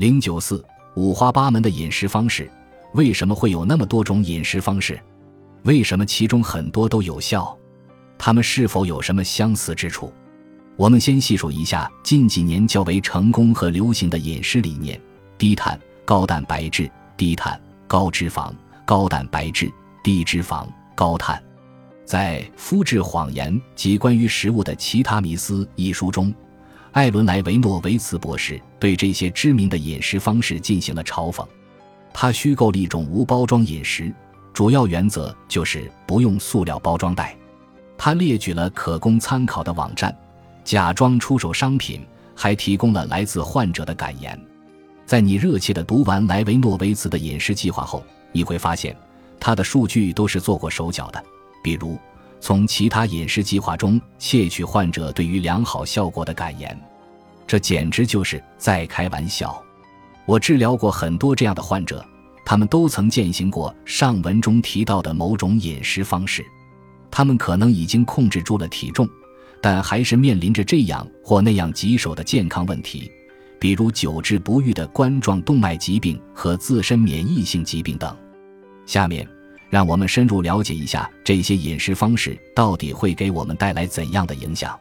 零九四五花八门的饮食方式，为什么会有那么多种饮食方式？为什么其中很多都有效？它们是否有什么相似之处？我们先细数一下近几年较为成功和流行的饮食理念：低碳、高蛋白质、低碳、高脂肪、高蛋白质、低脂肪、高碳。在《肤质谎言及关于食物的其他迷思》一书中，艾伦·莱维诺维茨博士对这些知名的饮食方式进行了嘲讽。他虚构了一种无包装饮食，主要原则就是不用塑料包装袋。他列举了可供参考的网站，假装出售商品，还提供了来自患者的感言。在你热切地读完莱维诺维茨的饮食计划后，你会发现他的数据都是做过手脚的。比如，从其他饮食计划中窃取患者对于良好效果的感言，这简直就是在开玩笑。我治疗过很多这样的患者，他们都曾践行过上文中提到的某种饮食方式。他们可能已经控制住了体重，但还是面临着这样或那样棘手的健康问题，比如久治不愈的冠状动脉疾病和自身免疫性疾病等。下面。让我们深入了解一下这些饮食方式到底会给我们带来怎样的影响。